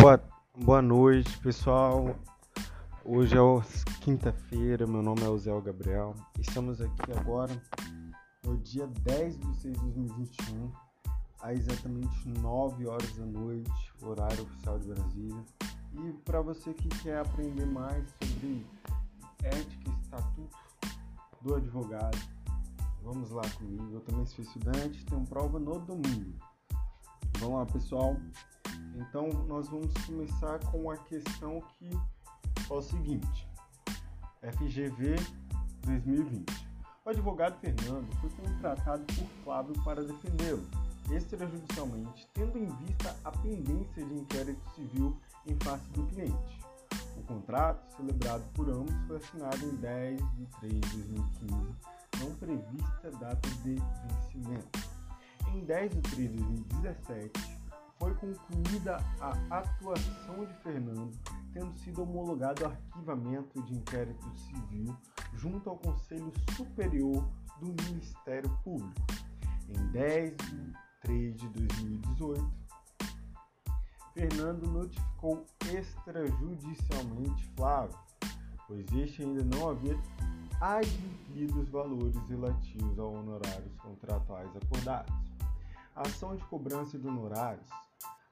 Boa, boa noite, pessoal. Hoje é quinta-feira, meu nome é Zé Gabriel. Estamos aqui agora no dia 10 de 6 de 2021, às exatamente 9 horas da noite, horário oficial de Brasília. E para você que quer aprender mais sobre ética e estatuto do advogado, vamos lá comigo. Eu também sou estudante, tenho prova no domingo. Vamos lá, pessoal. Então, nós vamos começar com a questão que é o seguinte: FGV 2020. O advogado Fernando foi contratado por Flávio para defendê-lo extrajudicialmente, tendo em vista a pendência de inquérito civil em face do cliente. O contrato, celebrado por ambos, foi assinado em 10 de 3 de 2015, não prevista data de vencimento. Em 10 de 3 de 2017, foi concluída a atuação de Fernando, tendo sido homologado o arquivamento de inquérito civil junto ao Conselho Superior do Ministério Público. Em 10 de 3 de 2018, Fernando notificou extrajudicialmente Flávio, pois este ainda não havia adquirido os valores relativos a honorários contratuais acordados. Ação de cobrança de honorários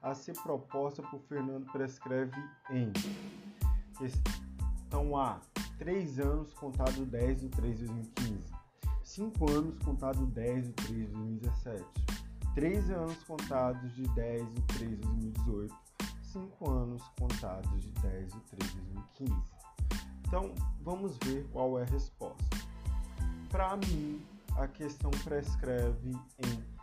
a ser proposta por Fernando prescreve em questão A, 3 anos contado 10 de 3 de 2015, 5 anos contado 10 de 3 de 2017, 3 anos contados de 10 de 3 de 2018, 5 anos contados de 10 de 3 de 2015. Então, vamos ver qual é a resposta. Para mim, a questão prescreve em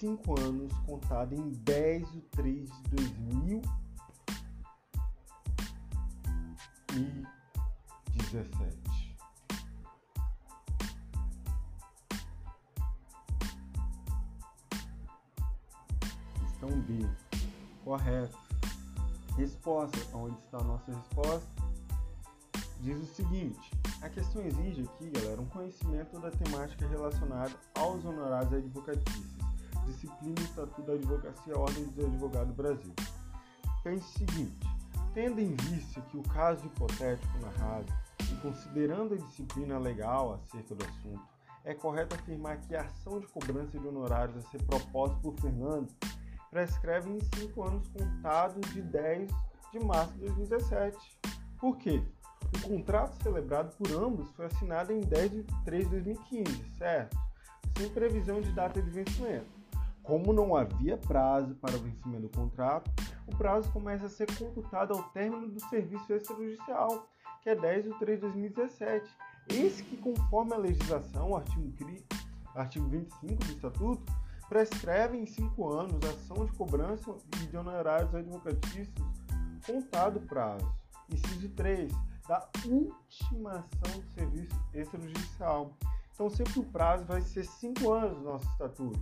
5 anos, contado em 10 de 3 de 2017. Questão B. Correto. Resposta. Onde está a nossa resposta? Diz o seguinte: a questão exige aqui, galera, um conhecimento da temática relacionada aos honorários advocatícios disciplina estatuto da advocacia Ordem dos Advogados do Brasil. Pense o seguinte: tendo em vista que o caso hipotético narrado e considerando a disciplina legal acerca do assunto, é correto afirmar que a ação de cobrança de honorários a ser proposta por Fernando prescreve em cinco anos contados de 10 de março de 2017. Por quê? O contrato celebrado por ambos foi assinado em 10 de 3 de 2015, certo? Sem previsão de data de vencimento. Como não havia prazo para o vencimento do contrato, o prazo começa a ser computado ao término do serviço extrajudicial, que é 10 de 3 de 2017. Esse que, conforme a legislação, o artigo, artigo 25 do Estatuto, prescreve em cinco anos a ação de cobrança de honorários advocatícios contado prazo. Inciso 3, da última ação do serviço extrajudicial. Então, sempre o prazo vai ser cinco anos no nosso estatuto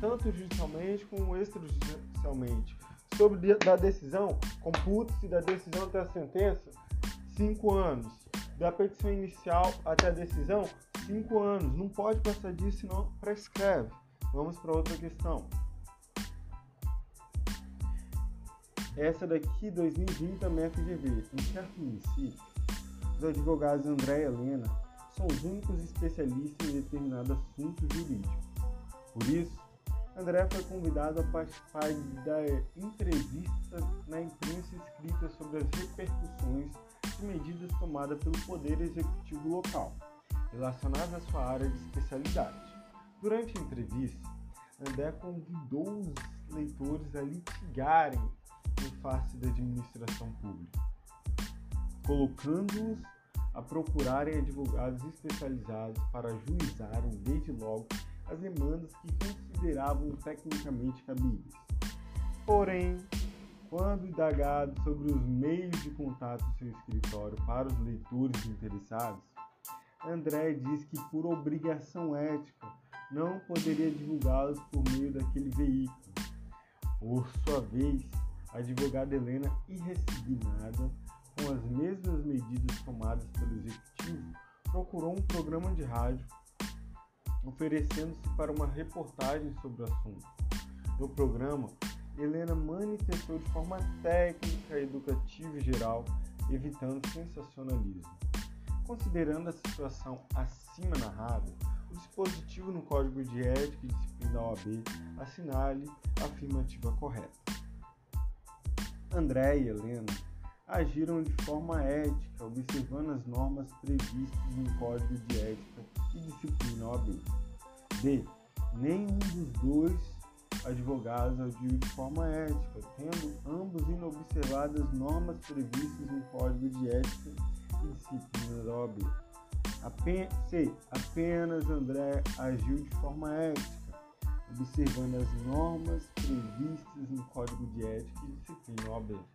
tanto judicialmente como extrajudicialmente. Sobre da decisão, computa-se da decisão até a sentença, 5 anos. Da petição inicial até a decisão, 5 anos. Não pode passar disso, senão prescreve. Vamos para outra questão. Essa daqui, 2020, também é FGV. Em certo município, os advogados André e Helena são os únicos especialistas em determinado assunto jurídico. Por isso, André foi convidado a participar da entrevista na imprensa escrita sobre as repercussões de medidas tomadas pelo Poder Executivo local, relacionadas à sua área de especialidade. Durante a entrevista, André convidou os leitores a litigarem em face da administração pública, colocando-os a procurarem advogados especializados para juizarem desde logo as demandas que consideravam tecnicamente cabíveis. Porém, quando indagado sobre os meios de contato do seu escritório para os leitores interessados, André diz que, por obrigação ética, não poderia divulgá-los por meio daquele veículo. Por sua vez, a advogada Helena, irresignada com as mesmas medidas tomadas pelo executivo, procurou um programa de rádio oferecendo-se para uma reportagem sobre o assunto. No programa, Helena manifestou de forma técnica, educativa e geral, evitando sensacionalismo. Considerando a situação acima narrada, o dispositivo no Código de Ética e Disciplina da OAB assinale a afirmativa correta. André e Helena agiram de forma ética, observando as normas previstas no Código de Ética e Disciplina OAB. D. Nenhum dos dois advogados agiu de forma ética, tendo ambos inobservadas normas previstas no Código de Ética e Disciplina da OAB. C. Apenas André agiu de forma ética, observando as normas previstas no Código de Ética e Disciplina OAB.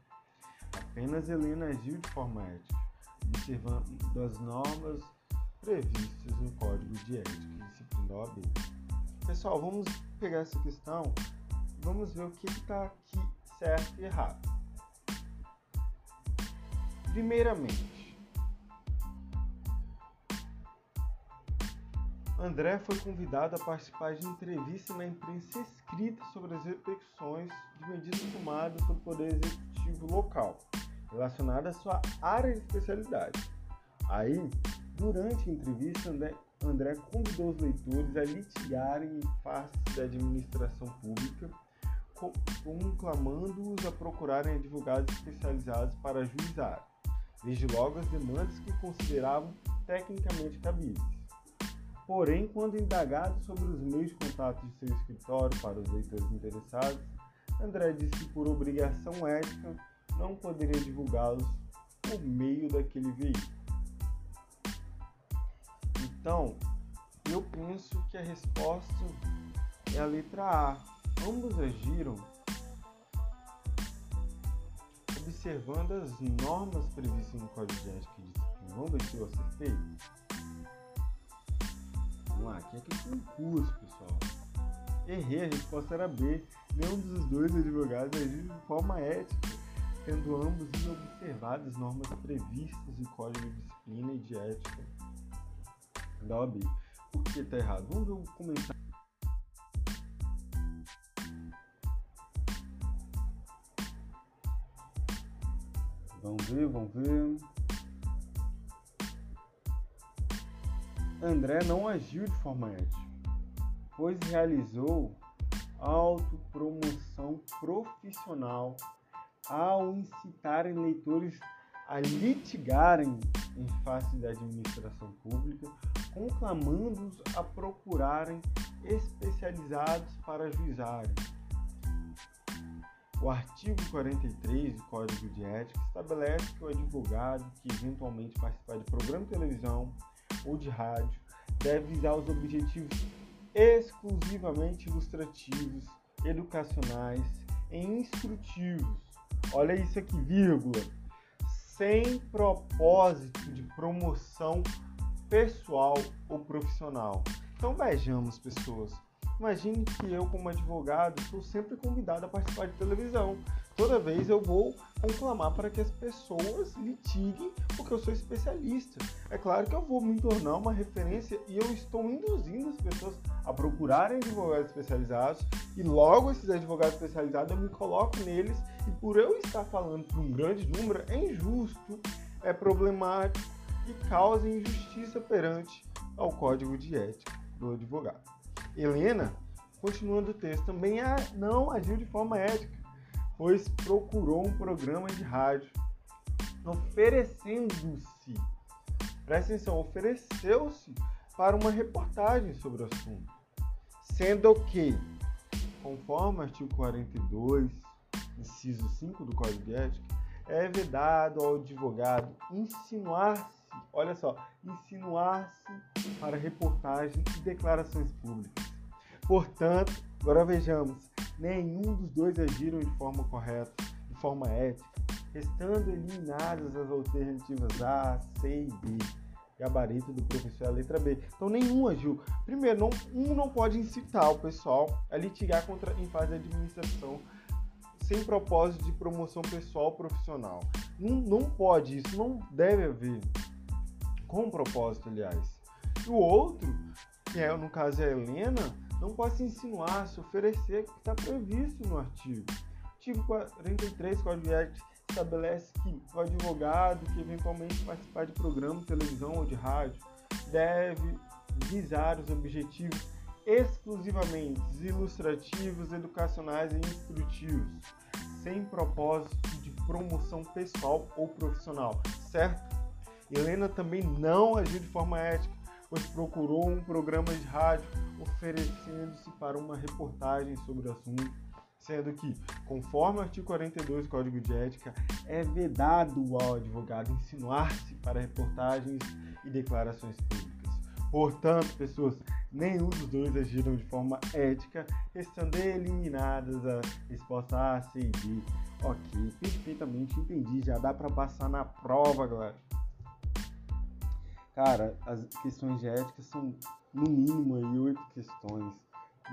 Apenas Helena agiu de forma ética, observando as normas previstas no Código de Ética e Disciplina OAB. Pessoal, vamos pegar essa questão vamos ver o que está aqui certo e errado. Primeiramente, André foi convidado a participar de entrevista na imprensa escrita sobre as repercussões de medidas tomadas pelo Poder Executivo local, relacionadas à sua área de especialidade. Aí, durante a entrevista, André, André convidou os leitores a litigarem em face da administração pública, conclamando-os a procurarem advogados especializados para ajuizar, desde logo as demandas que consideravam tecnicamente cabíveis. Porém, quando indagado sobre os meios de contato de seu escritório para os leitores interessados, André disse que, por obrigação ética, não poderia divulgá-los por meio daquele veículo. Então, eu penso que a resposta é a letra A. Ambos agiram observando as normas previstas no Código de Ética e Disciplina. Vamos ver se eu acertei? Vamos lá, aqui é concurso, pessoal. Errei, a resposta era B. Nenhum dos dois advogados agiu de forma ética, tendo ambos inobservado as normas previstas no Código de Disciplina e de Ética OAB. Por que está errado? Vamos comentário. Vamos ver, vamos ver. André não agiu de forma ética, pois realizou autopromoção profissional ao incitarem leitores a litigarem em face da administração pública conclamando-os a procurarem especializados para juizarem. O artigo 43 do Código de Ética estabelece que o advogado que eventualmente participar de programa de televisão ou de rádio deve visar os objetivos exclusivamente ilustrativos, educacionais e instrutivos. Olha isso aqui, vírgula. Sem propósito de promoção pessoal ou profissional. Então vejamos, pessoas. Imagine que eu, como advogado, sou sempre convidado a participar de televisão. Toda vez eu vou conclamar para que as pessoas litiguem, porque eu sou especialista. É claro que eu vou me tornar uma referência e eu estou induzindo as pessoas a procurarem advogados especializados e logo esses advogados especializados eu me coloco neles e por eu estar falando para um grande número é injusto, é problemático que causa injustiça perante ao Código de Ética do advogado. Helena, continuando o texto, também não agiu de forma ética, pois procurou um programa de rádio oferecendo-se, presta atenção, ofereceu-se para uma reportagem sobre o assunto, sendo que, conforme o artigo 42, inciso 5 do Código de Ética, é vedado ao advogado insinuar-se olha só, insinuar-se para reportagem e declarações públicas. Portanto, agora vejamos, nenhum dos dois agiram de forma correta, de forma ética, restando eliminadas as alternativas A, C e D. Gabarito do professor é a letra B. Então nenhum agiu. Primeiro, não, um não pode incitar o pessoal a litigar contra, em fase de administração sem propósito de promoção pessoal ou profissional. Não, não pode, isso não deve haver com propósito, aliás. O outro, que é no caso é a Helena, não pode se insinuar, se oferecer o que está previsto no artigo. artigo 43 Código de Ética estabelece que o advogado que eventualmente participar de programa televisão ou de rádio deve visar os objetivos exclusivamente ilustrativos, educacionais e instrutivos, sem propósito de promoção pessoal ou profissional, certo? Helena também não agiu de forma ética, pois procurou um programa de rádio oferecendo-se para uma reportagem sobre o assunto, sendo que, conforme o artigo 42 do Código de Ética, é vedado ao advogado insinuar-se para reportagens e declarações públicas. Portanto, pessoas, nenhum dos dois agiram de forma ética, estando eliminadas a resposta A, C e D. Ok, perfeitamente entendi, já dá para passar na prova, galera. Cara, as questões de ética são no mínimo aí oito questões.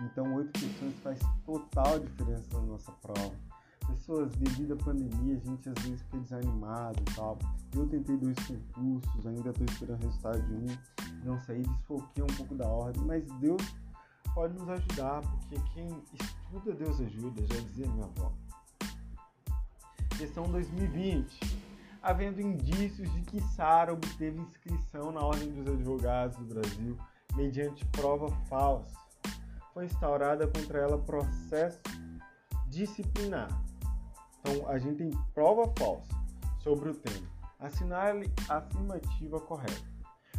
Então, oito questões faz total diferença na nossa prova. Pessoas, devido à pandemia, a gente às vezes fica desanimado e tal. Eu tentei dois concursos, ainda estou esperando o resultado de um. Não saí, desfoquei um pouco da ordem, mas Deus pode nos ajudar, porque quem estuda, Deus ajuda, já dizia minha avó. Questão 2020 havendo indícios de que Sara obteve inscrição na Ordem dos Advogados do Brasil mediante prova falsa. Foi instaurada contra ela processo disciplinar. Então, a gente tem prova falsa sobre o tema. Assinale a afirmativa correta.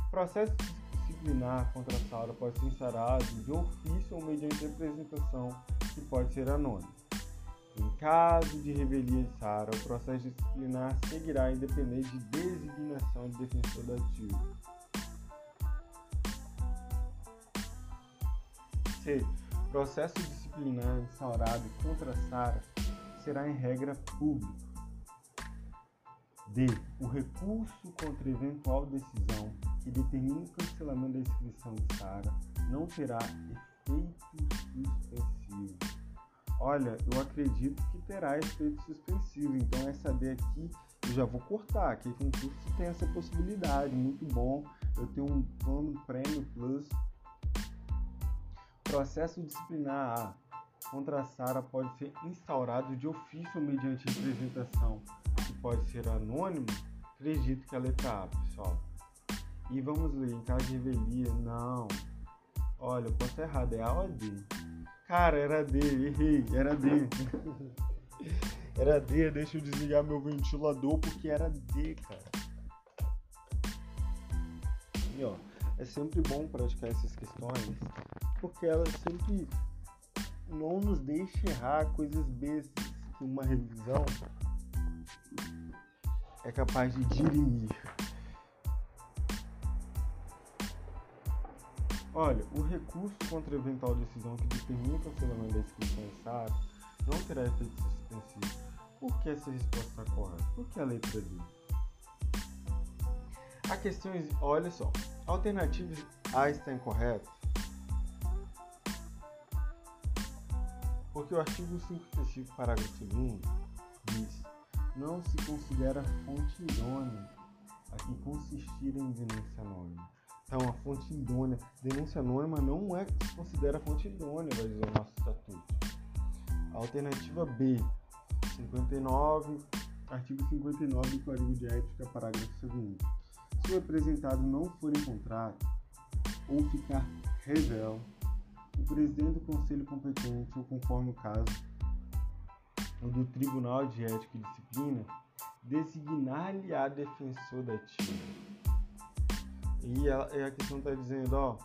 Processo disciplinar contra Sara pode ser instaurado de ofício ou mediante representação, que pode ser anônimo. Em caso de revelia de Sara, o processo disciplinar seguirá independente de designação de defensor da ativo. C. Processo disciplinar instaurado contra Sara será em regra público. D. O recurso contra eventual decisão que determine o cancelamento da inscrição de Sara não terá efeito suspensivo. Olha, eu acredito que terá efeito suspensivo, então essa D aqui eu já vou cortar, que concurso tem essa possibilidade, muito bom. Eu tenho um plano Prêmio Plus. Processo disciplinar A contra a Sara pode ser instaurado de ofício mediante representação, que pode ser anônimo. Acredito que é a letra A, pessoal. E vamos ler, em caso de revelia, não. Olha, eu posso errado, é A ou D? Cara, era D, errei, era D. era D, deixa eu desligar meu ventilador porque era D, cara. E ó, é sempre bom praticar essas questões porque elas sempre não nos deixam errar coisas bestas que uma revisão é capaz de dirimir. Olha, o recurso contra eventual decisão que determina o cancelamento da inscrição em SAR não terá efeito suspensivo. Por que essa resposta está correta? Por que a letra D? A questão é, olha só, a alternativa A está incorreta porque o artigo 55, parágrafo 2 diz não se considera fonte idônea a que consistir em denúncia anônima. Então, a fonte idônea, denúncia anônima não é que se considera fonte idônea, vai dizer o nosso estatuto. Alternativa B, 59, artigo 59 do Código de Ética, parágrafo 2 Se o representado não for encontrado ou ficar revel, o presidente do conselho competente, ou conforme o caso, ou do Tribunal de Ética e Disciplina, designar-lhe a defensor da ativa e a, questão está dizendo, ó,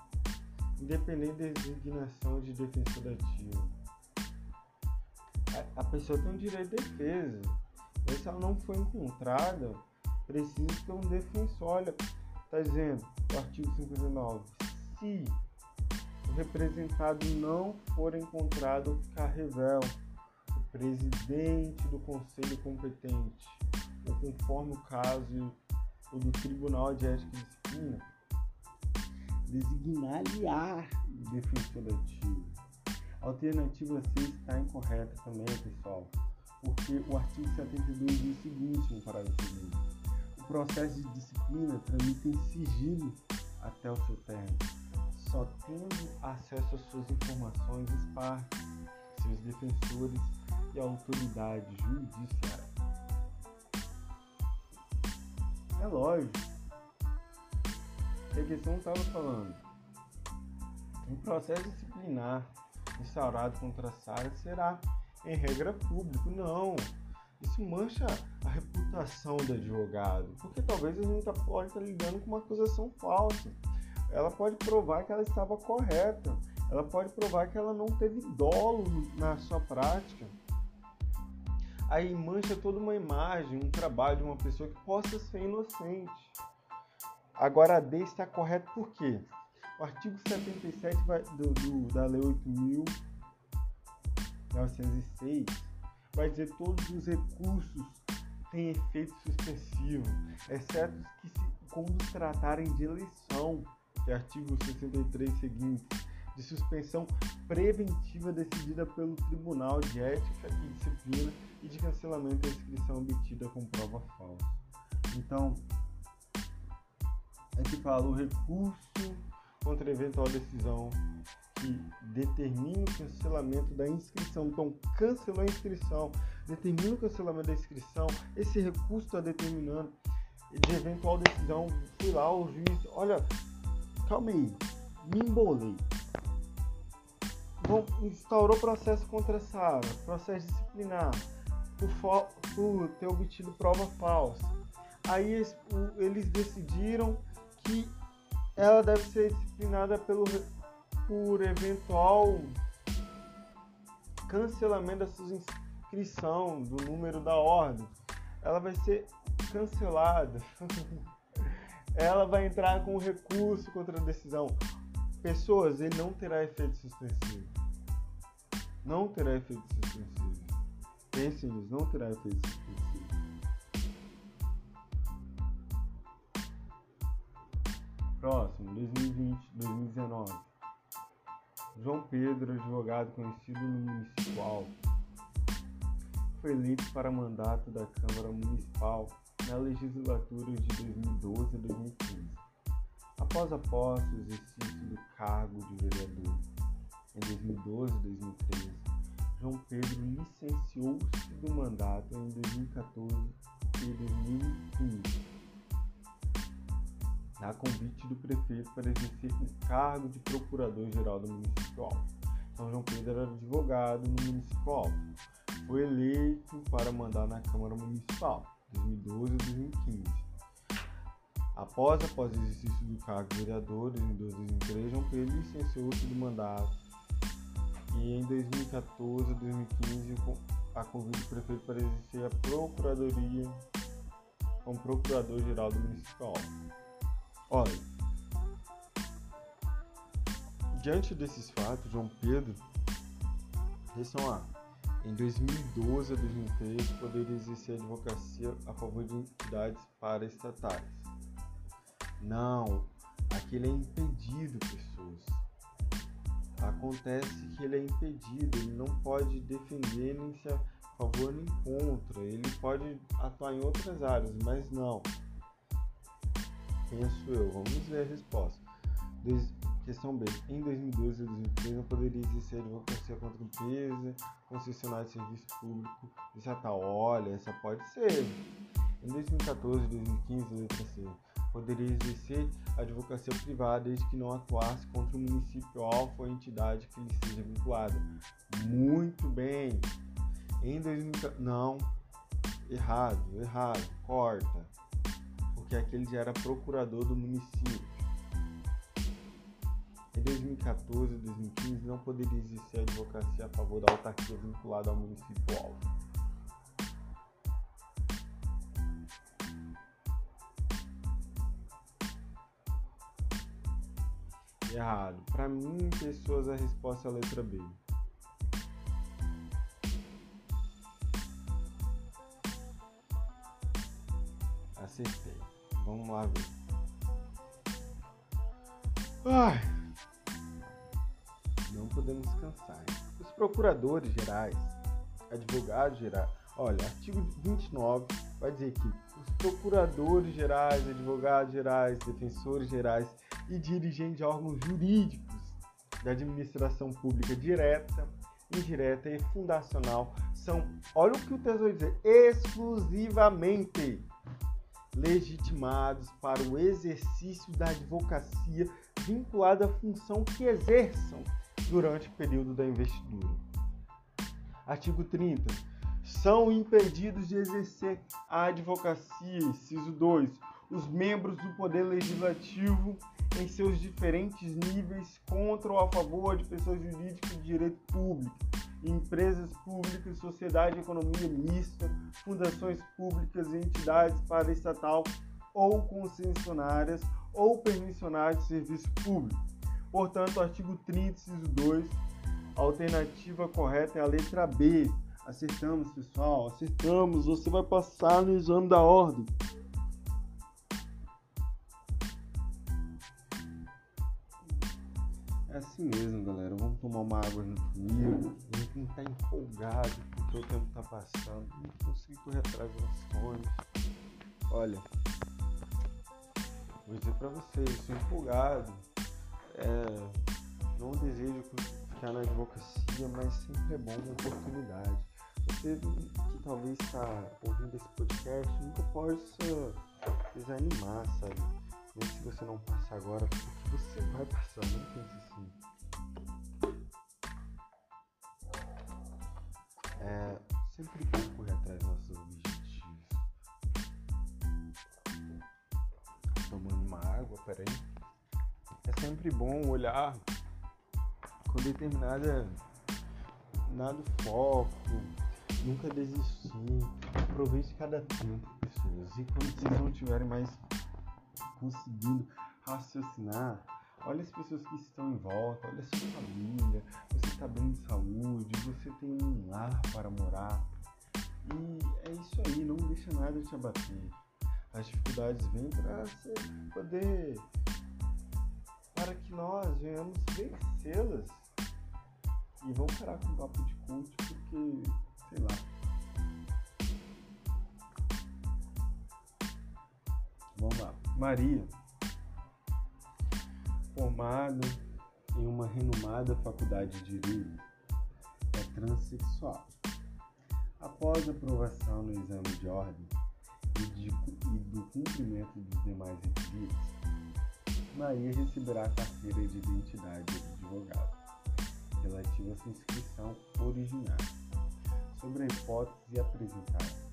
independente da designação de defensor ativo, a, a pessoa tem um direito de defesa. E se ela não for encontrada, precisa ter um defensor. Olha, está dizendo o artigo 59. Se o representado não for encontrado ou ficar revel, o presidente do conselho competente, ou conforme o caso o do Tribunal de Ética e Disciplina, designar-lhe-á defensor ativo. A alternativa C está incorreta também, pessoal, porque o artigo 72 diz o seguinte no parágrafo 2. O processo de disciplina tramita em sigilo até o seu término, só tendo acesso às suas informações os partes, seus defensores, e autoridade judiciária. É lógico que a questão estava falando. Um processo disciplinar instaurado contra a Sara será, em regra, público. Não. Isso mancha a reputação do advogado, porque talvez a gente pode estar lidando com uma acusação falsa. Ela pode provar que ela estava correta, ela pode provar que ela não teve dolo na sua prática. Aí mancha toda uma imagem, um trabalho de uma pessoa que possa ser inocente. Agora a D está correto por quê? O artigo 77 vai, do, do, da Lei 8.906 vai dizer que todos os recursos têm efeito suspensivo, exceto que se, quando tratarem de eleição, que é artigo 63 seguinte, de suspensão preventiva decidida pelo Tribunal de Ética e Disciplina e de cancelamento da inscrição obtida com prova falsa. Então, é que fala o recurso contra eventual decisão que determine o cancelamento da inscrição. Então, cancelou a inscrição, determina o cancelamento da inscrição, esse recurso está determinando de eventual decisão. Fui lá, o juiz, olha, calma aí, me embolei. Bom, instaurou processo contra essa área, processo disciplinar, por, ter obtido prova falsa. Aí eles decidiram que ela deve ser disciplinada pelo, por eventual cancelamento da sua inscrição, do número da ordem. Ela vai ser cancelada. ela vai entrar com recurso contra a decisão. Pessoas, ele não terá efeito suspensivo. Não terá efeito suspensivo. Pensem nisso, não terá efeito suspensivo. Próximo, 2020, 2019. João Pedro, advogado conhecido no municipal, foi eleito para mandato da Câmara Municipal na legislatura de 2012 a 2015. Após a posse do exercício do cargo de vereador em 2012 e 2013, João Pedro licenciou-se do mandato em 2014 e 2015 a convite do prefeito para exercer o cargo de procurador-geral do município Alto. São João Pedro era advogado no município Alto. Foi eleito para mandar na Câmara Municipal, 2012 e 2015. Após, após o exercício do cargo de vereador, 2012 e 2013, João Pedro licenciou-se do mandato e em 2014 e 2015 a convite do prefeito para exercer a procuradoria como procurador-geral do município Alto. Olha, diante desses fatos, João Pedro, atenção lá, em 2012 a 2013 poderia exercer advocacia a favor de entidades paraestatais. Não, aqui ele é impedido, pessoas. Acontece que ele é impedido, ele não pode defender nem se a favor nem contra. Ele pode atuar em outras áreas, mas não penso eu. Vamos ver a resposta. Des... Questão B. Em 2012 e 2013 não poderia exercer advocacia contra empresa, concessionária de serviço público estatal. Olha, essa pode ser. Em 2014 e 2015, letra poderia exercer advocacia privada desde que não atuasse contra o município alvo ou entidade que lhe seja vinculada. Muito bem. Em 2014, não, errado, errado, corta que aquele já era procurador do município. Em 2014 e 2015 não poderia existir advocacia a favor da autarquia vinculada ao município. Errado. Para mim, pessoas, a resposta é a letra B. Acertei. Vamos lá ver. Ai, não podemos cansar. Os procuradores gerais, advogados gerais, olha, artigo 29 vai dizer que os procuradores gerais, advogados gerais, defensores gerais e dirigentes de órgãos jurídicos da administração pública direta indireta e fundacional são, olha o que o vai dizer, exclusivamente legitimados para o exercício da advocacia vinculada à função que exerçam durante o período da investidura. Artigo 30. São impedidos de exercer a advocacia, inciso 2, os membros do Poder Legislativo em seus diferentes níveis contra ou a favor de pessoas jurídicas de direito público, empresas públicas, sociedade de economia mista, fundações públicas e entidades paraestatal ou concessionárias ou permissionárias de serviço público. Portanto, artigo 30, inciso 2, a alternativa correta é a letra B. Acertamos, pessoal, acertamos. Você vai passar no exame da ordem. Assim mesmo, galera. Vamos tomar uma água junto comigo. Quem tá empolgado porque o tempo tá passando. Não consigo correr atrás dos sonhos. Olha, vou dizer pra vocês, estou empolgado. É, não desejo ficar na advocacia, mas sempre é bom uma oportunidade. Você que talvez está ouvindo esse podcast nunca possa desanimar, sabe? Se você não passar agora, porque você vai passar, não pense assim. É sempre bom correr atrás dos nossos objetivos. Tomando uma água, peraí. É sempre bom olhar com determinada nada foco, nunca desistir, aproveite cada tempo, pessoas. E quando vocês não estiverem mais conseguindo raciocinar, olha as pessoas que estão em volta, olha a sua família, você está bem de saúde, você tem um lar para morar. E é isso aí, não deixa nada te abater. As dificuldades vêm para você poder para que nós venhamos vencê-las. E vamos parar com o papo de coach porque, sei lá. Vamos lá. Maria, formada em uma renomada faculdade de Direito, é transexual. Após aprovação no exame de ordem e, de, e do cumprimento dos demais requisitos, Maria receberá a carteira de identidade de advogado relativa à sua inscrição originária, sobre a hipótese apresentada,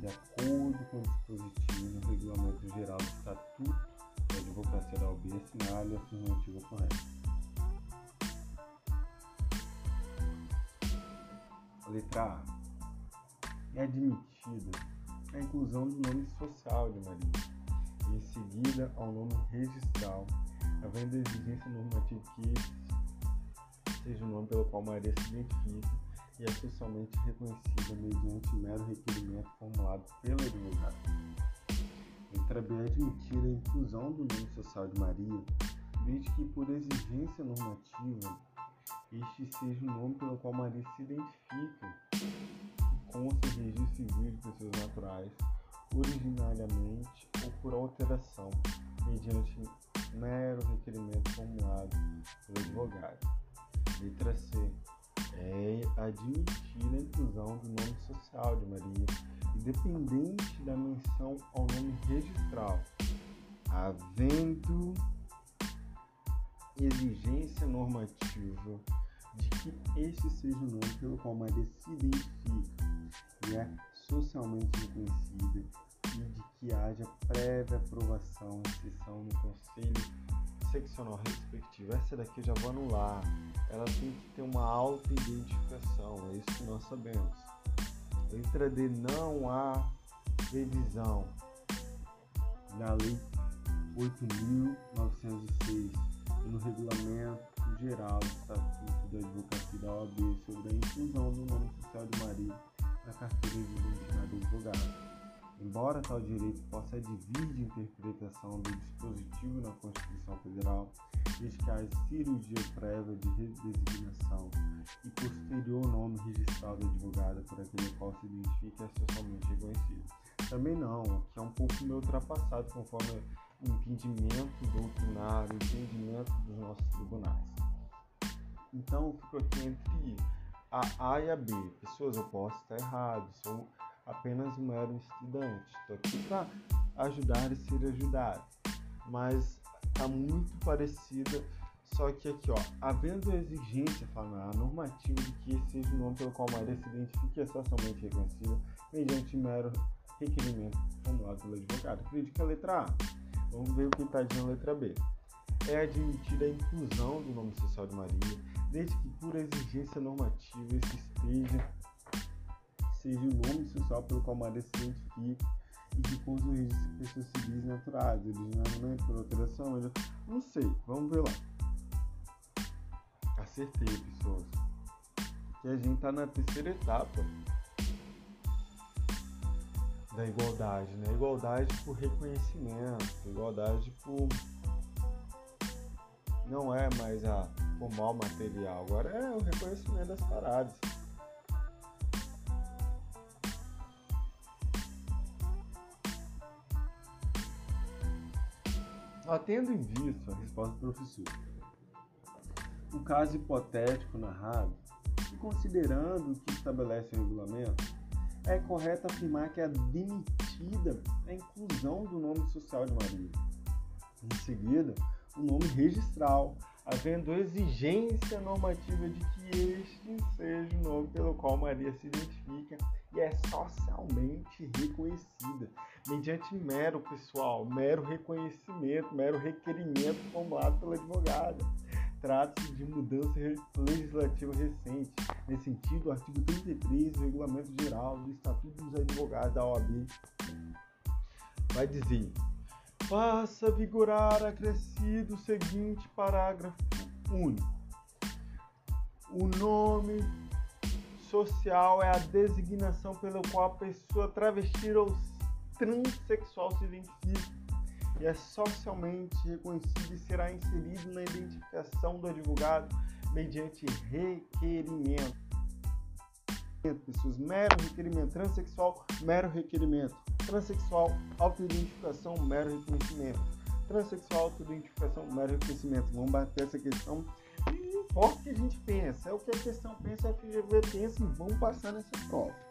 de acordo com o dispositivo do Regulamento Geral do Estatuto da Advocacia da OAB, assinale a afirmativa correta. Letra A. É admitida a inclusão do nome social de Maria em seguida ao nome registral, havendo exigência normativa que seja o nome pelo qual Maria se identifica e é socialmente reconhecida mediante mero requerimento formulado pelo advogado. Letra B admitir a inclusão do nome social de Maria, desde que por exigência normativa este seja o nome pelo qual Maria se identifica, consta em registro civil de pessoas naturais, originariamente ou por alteração, mediante mero requerimento formulado pelo advogado. Letra C. É admitir a inclusão do nome social de Maria, independente da menção ao nome registral, havendo exigência normativa de que este seja o nome pelo qual Maria se identifica e é socialmente reconhecida e de que haja prévia aprovação e sessão no Conselho Seccional respectivo. Essa daqui eu já vou anular. Ela tem que ter uma auto-identificação, é isso que nós sabemos. Letra D, não há revisão na Lei 8.906 e no Regulamento Geral do Estatuto da Advocacia da OAB sobre a inclusão do nome social de Maria na carteira de identidade do advogado. Embora tal direito possa advir de interpretação do dispositivo na Constituição Federal, desde que haja cirurgia prévia de redesignação e posterior nome registrado do advogado por aquele qual se identifica é socialmente reconhecido. Também não, que é um pouco meio ultrapassado conforme o entendimento doutrinário, o entendimento dos nossos tribunais. Então, eu fico aqui entre a A e a B. Pessoas, eu posso estar errado, sou apenas um mero estudante. Estou aqui para ajudar e ser ajudado. Mas está muito parecida, só que aqui, ó, havendo exigência, fala a normativa de que seja o nome pelo qual Maria se identifique é socialmente reconhecida mediante mero requerimento formulado pelo advogado. Acredito a letra A. Vamos ver o que está dizendo a letra B. É admitida a inclusão do nome social de Maria, desde que por exigência normativa esse esteja seja o nome social pelo qual Maria se identifique e que consta o registro de pessoas civis naturais, originalmente por alteração, eu não sei, vamos ver lá. Acertei, pessoas. Que a gente tá na terceira etapa da igualdade, né? Igualdade por reconhecimento, igualdade por não é mais a formal material, agora é o reconhecimento das paradas. Tendo em vista a resposta do professor, o caso hipotético narrado e considerando o que estabelece o regulamento, é correto afirmar que é admitida a inclusão do nome social de Maria. Em seguida, o nome registral, havendo exigência normativa de que este seja o nome pelo qual Maria se identifica e é socialmente reconhecida, mediante mero pessoal, mero reconhecimento, mero requerimento formulado pela advogada. Trata-se de mudança legislativa recente. Nesse sentido, o artigo 33 do Regulamento Geral do Estatuto dos Advogados da OAB vai dizer: passa a vigorar acrescido o seguinte parágrafo único. O nome social é a designação pela qual a pessoa travesti ou transexual se identifica e é socialmente reconhecido e será inserido na identificação do advogado mediante requerimento. Pessoas, mero requerimento. Transexual, mero requerimento. Transsexual, autoidentificação, mero reconhecimento. Transsexual, autoidentificação, mero reconhecimento. Vamos bater essa questão. E não importa o que a gente pensa, é o que a questão pensa, é o que a FGV pensa e vamos passar nessa prova.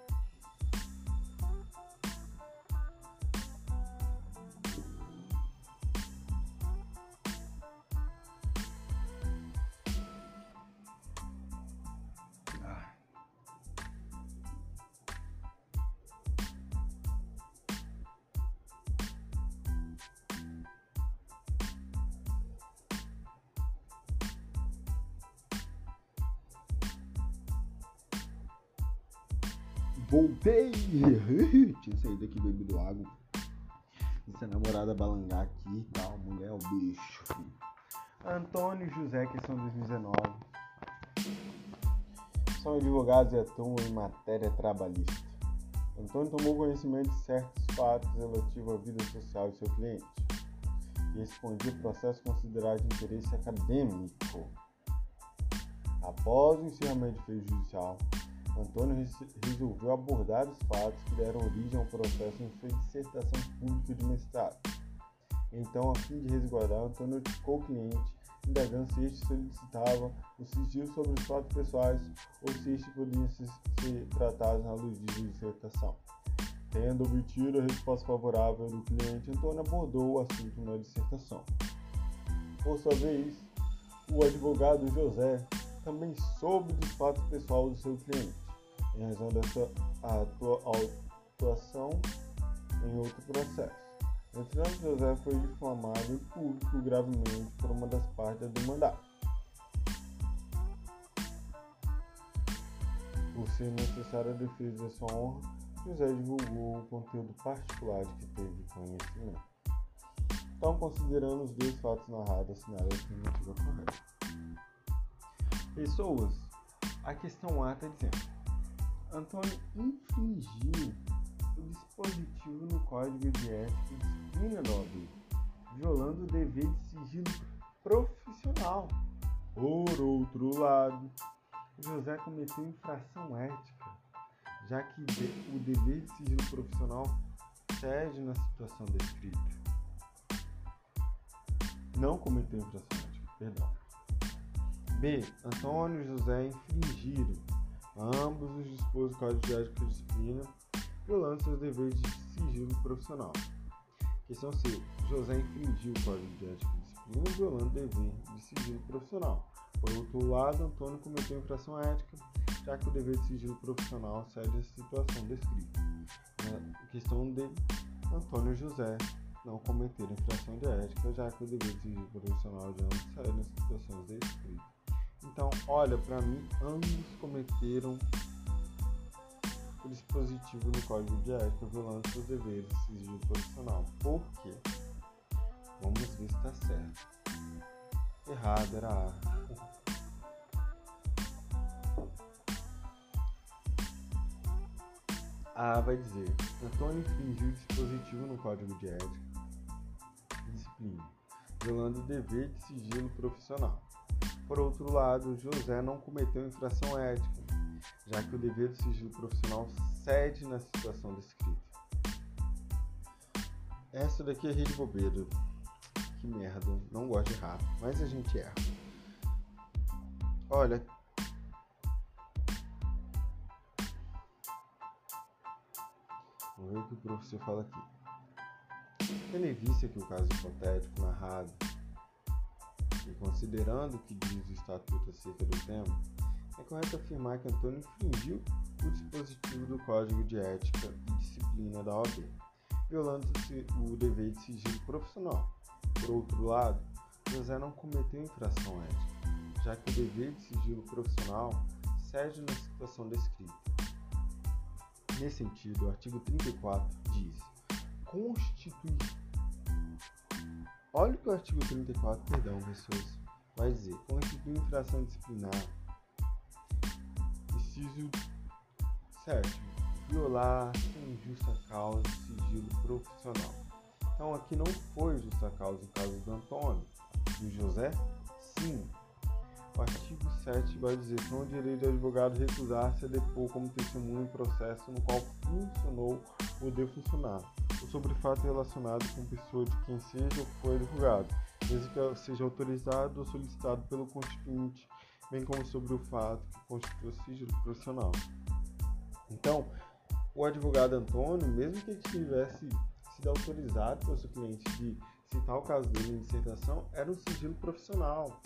Voltei! Tinha saído aqui bebido água. Essa namorada balangar aqui e tal. Mulher é o bicho. Filho. Antônio José, questão 2019. São advogados e atuam em matéria trabalhista. Antônio tomou conhecimento de certos fatos relativos à vida social de seu cliente e respondia o processo considerado de interesse acadêmico. Após o encerramento do judicial, Antônio resolveu abordar os fatos que deram origem ao processo em sua dissertação pública de mestrado. Então, a fim de resguardar, Antônio notificou o cliente, indagando se este solicitava o sigilo sobre os fatos pessoais ou se este podia ser tratado na luz de dissertação. Tendo obtido a resposta favorável do cliente, Antônio abordou o assunto na dissertação. Por sua vez, o advogado José também soube dos fatos pessoais do seu cliente em razão dessa atuação em outro processo. Entretanto, José foi difamado em público gravemente por uma das partes da demandada. Por ser necessária a defesa de sua honra, José divulgou o conteúdo particular de que teve conhecimento. Então, considerando os dois fatos narrados, assinale a afirmativa correta. Pessoas, a questão A está dizendo Antônio infringiu o dispositivo no Código de Ética Disciplina da OAB, violando o dever de sigilo profissional. Por outro lado, José cometeu infração ética, já que o dever de sigilo profissional cede na situação descrita. Não cometeu infração ética, perdão. B. Antônio e José infringiram ambos os dispostos do Código de Ética e Disciplina, violando seus deveres de sigilo profissional. Questão C. José infringiu o Código de Ética e Disciplina, violando o dever de sigilo profissional. Por outro lado, Antônio cometeu infração ética, já que o dever de sigilo profissional cede a situação descrita. Na questão D. Antônio José não cometer infração de ética, já que o dever de sigilo profissional de ambos cede nas situações descritas. Então, olha, para mim, ambos cometeram o dispositivo no Código de Ética violando seus deveres de sigilo profissional. Por quê? Vamos ver se está certo. Errado era A. A vai dizer: Antônio infringiu o dispositivo no Código de Ética Disciplina, violando o dever de sigilo profissional. Por outro lado, José não cometeu infração ética, já que o dever de sigilo profissional cede na situação descrita. Essa daqui é rede bobeira. Que merda, não gosto de errar, mas a gente erra. Olha, Vamos ver o que o professor fala aqui. Em vista que o caso hipotético narrado, considerando o que diz o Estatuto acerca do tema, é correto afirmar que Antônio infringiu o dispositivo do Código de Ética e Disciplina da OAB, violando o dever de sigilo profissional. Por outro lado, José não cometeu infração ética, já que o dever de sigilo profissional cede na situação descrita. Nesse sentido, o artigo 34 diz: constitui. Olha o que o artigo 34, perdão, pessoas, vai dizer: constitui infração disciplinar. Inciso 7. Violar sem justa causa sigilo profissional. Então aqui não foi justa causa o caso do Antônio. Do José? Sim, o artigo 7 vai dizer que não é direito do advogado recusar-se a depor como testemunho em processo no qual funcionou ou deve funcionar, sobre fato relacionado com pessoa de quem seja ou foi advogado, mesmo que seja autorizado ou solicitado pelo constituinte, bem como sobre o fato que constitui sigilo profissional. Então, o advogado Antônio, mesmo que ele tivesse sido autorizado pelo seu cliente de citar o caso dele em dissertação, era um sigilo profissional.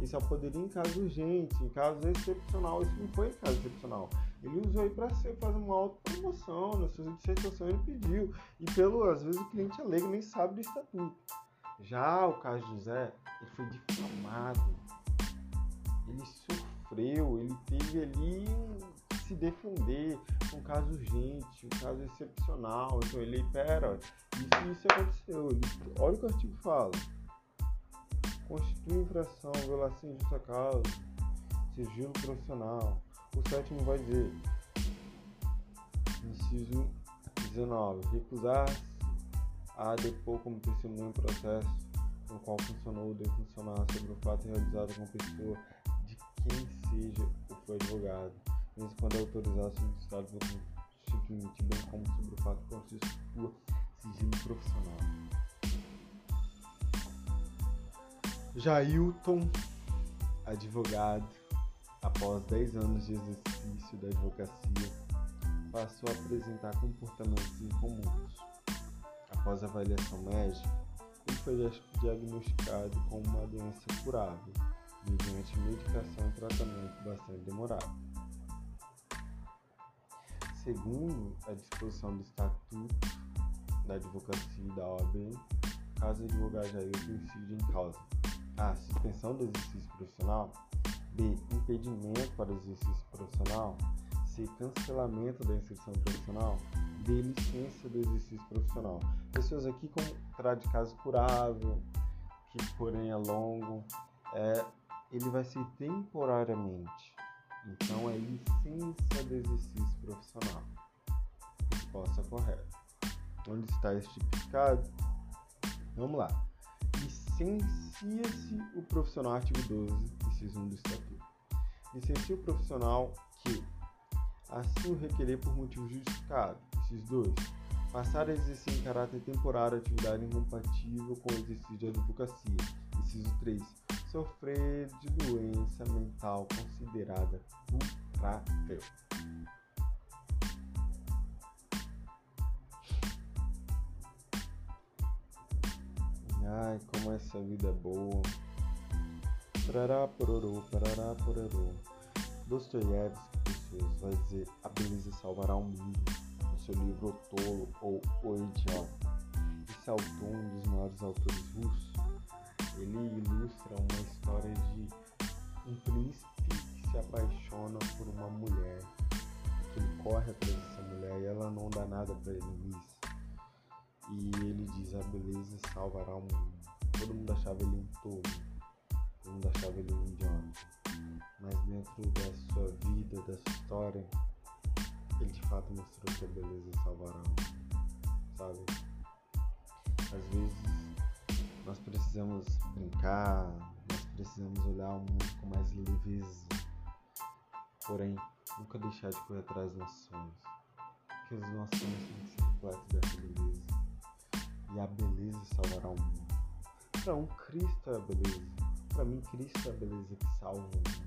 Isso só poderia em caso urgente, em caso excepcional. Isso não foi em caso excepcional. Ele usou aí para fazer uma autopromoção, na sua dissertação ele pediu. E pelo, às vezes o cliente alega nem sabe do estatuto. Já o caso José, ele foi difamado. Ele sofreu, ele teve ali se defender, um caso urgente, um caso excepcional. Então ele, pera, isso, isso aconteceu. Ele, olha o que o artigo fala constitui infração, violação de justa causa, sigilo profissional. O sétimo vai dizer, inciso 19, recusar-se a depor como testemunho em processo no qual funcionou ou deve funcionar sobre o fato realizado com pessoa de quem seja ou foi advogado, mesmo quando é autorizado solicitado pelo constituinte, bem como sobre o fato que constitua sigilo profissional. Jailton, advogado, após 10 anos de exercício da advocacia, passou a apresentar comportamentos incomuns. Após a avaliação médica, ele foi diagnosticado com uma doença curável, mediante medicação e tratamento bastante demorado. Segundo a disposição do Estatuto da Advocacia da OAB, caso o advogado Jailton incide em causa a. Suspensão do exercício profissional. B. Impedimento para o exercício profissional. C. Cancelamento da inserção profissional. D. Licença do exercício profissional. Pessoas aqui com trata de caso curável, que porém é longo, é, ele vai ser temporariamente. Então é licença do exercício profissional. Resposta correta. Onde está este tipificado? Vamos lá licencia-se o profissional, artigo 12, inciso 1 do Estatuto. Licencia o profissional que, assim o requerer por motivo justificado, inciso 2, passar a exercer em caráter temporário atividade incompatível com o exercício de advocacia, inciso 3, sofrer de doença mental considerada infalível. Ai, como essa vida é boa. Parará, pororô, parará, pororô. Dostoiévski, pessoas, vai dizer A beleza salvará o mundo no seu livro O Tolo ou O Idiota. Esse autor, um dos maiores autores russos, ele ilustra uma história de um príncipe que se apaixona por uma mulher. Ele corre atrás dessa mulher e ela não dá nada para ele. E ele diz: A beleza salvará o mundo. Todo mundo achava ele um tolo, todo mundo achava ele um idiota. Mas dentro da sua vida, da sua história, ele de fato mostrou que a beleza salvará o mundo, sabe? Às vezes nós precisamos brincar, nós precisamos olhar o mundo com mais leveza. Porém, nunca deixar de correr atrás dos nossos sonhos. Porque os nossos sonhos têm que ser reflexos dessa beleza e a beleza salvará o mundo. Para um, Cristo é a beleza. Para mim, Cristo é a beleza que salva o mundo.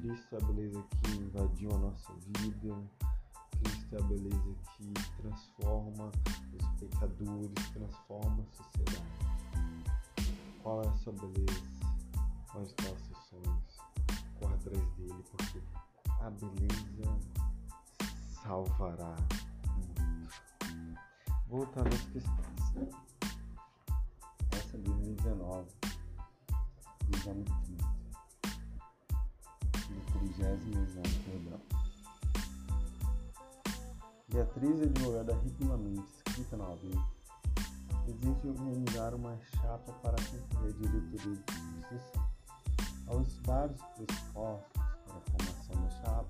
Cristo é a beleza que invadiu a nossa vida. Cristo é a beleza que transforma os pecadores, transforma a sociedade. Qual é a sua beleza? Onde estão os seus sonhos? Corra atrás dele, porque a beleza salvará voltando às questões. Essa 2019, exame 30, do 30 exame, perdão. Beatriz, advogada regularmente escrita na OAB, exige organizar uma chapa para concorrer diretoria de substituição. Aos vários pressupostos para a formação da chapa,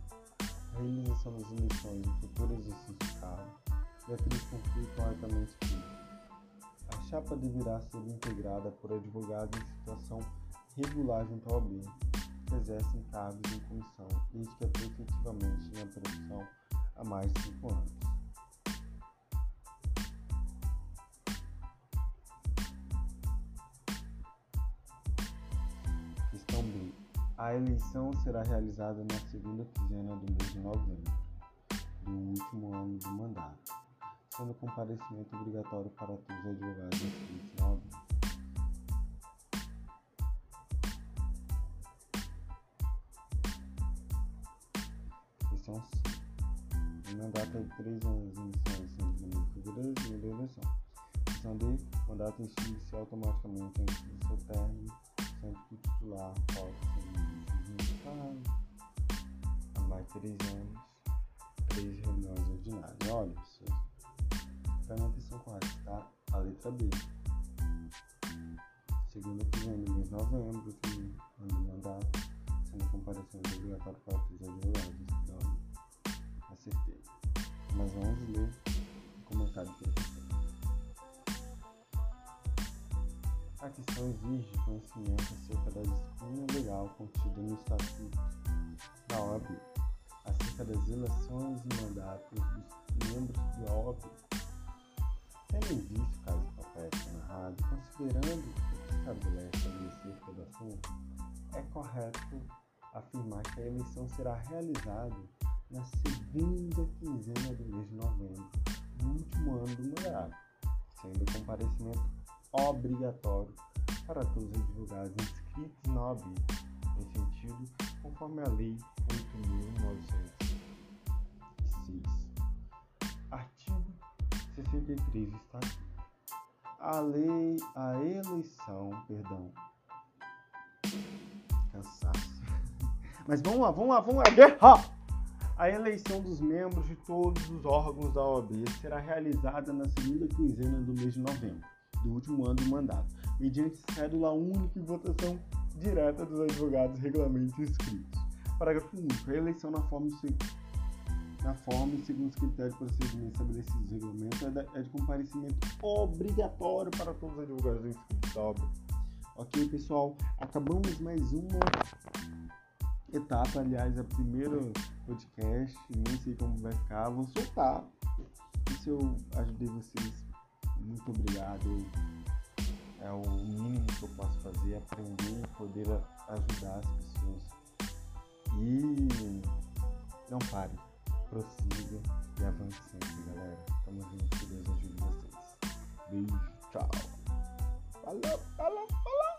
a realização das eleições do futuro exercício de cargo, Beatriz conclui corretamente que a chapa deverá ser integrada por advogados em situação regular junto ao OAB, que exercem cargos em comissão desde que atuem efetivamente na profissão há mais de cinco anos. Questão B. A eleição será realizada na segunda quinzena do mês de novembro do último ano do mandato sendo comparecimento obrigatório para todos os advogados inscritos na OAB. Questão C. Em mandato de três anos iniciais em fevereiro e da eleição. Questão D. Mandato extingue-se automaticamente antes do seu término, sempre que o titular pode ser há mais de três anos, três reuniões ordinárias. Olha, pessoas prestando atenção correta, tá? A letra B. Que vem no mês de novembro, que ano mandato, sendo comparecendo obrigatório para três advogados. Então, acertei. Mas vamos ler o comentário que ele. A questão exige conhecimento acerca da disciplina legal contida no Estatuto da OAB, acerca das eleições e mandatos dos membros da OAB Tendo em vista o caso do patético narrado, considerando o que estabelece a lei acerca do assunto, é correto afirmar que a eleição será realizada na segunda quinzena do mês de novembro do último ano do mandato, sendo o comparecimento obrigatório para todos os advogados inscritos na OAB, em sentido conforme a Lei 63 está aqui. A lei, a eleição, perdão. Cansaço. Mas vamos lá, vamos lá, vamos lá. Guerra! A eleição dos membros de todos os órgãos da OAB será realizada na segunda quinzena do mês de novembro, do último ano do mandato, mediante cédula única e votação direta dos advogados regularmente inscritos. Parágrafo único. A eleição na forma na forma e segundo os critérios de procedimento estabelecidos no regulamento, é, é de comparecimento obrigatório para todos os advogados da obra. Ok, pessoal? Acabamos mais uma etapa, aliás, a primeira podcast, nem sei como vai ficar, vou soltar. E se eu ajudei vocês, muito obrigado. É o mínimo que eu posso fazer, aprender e poder ajudar as pessoas. E Não pare, prossiga e avance sempre, galera. Tamo junto, que Deus ajude vocês. Beijo, tchau. Falou, falou, falou.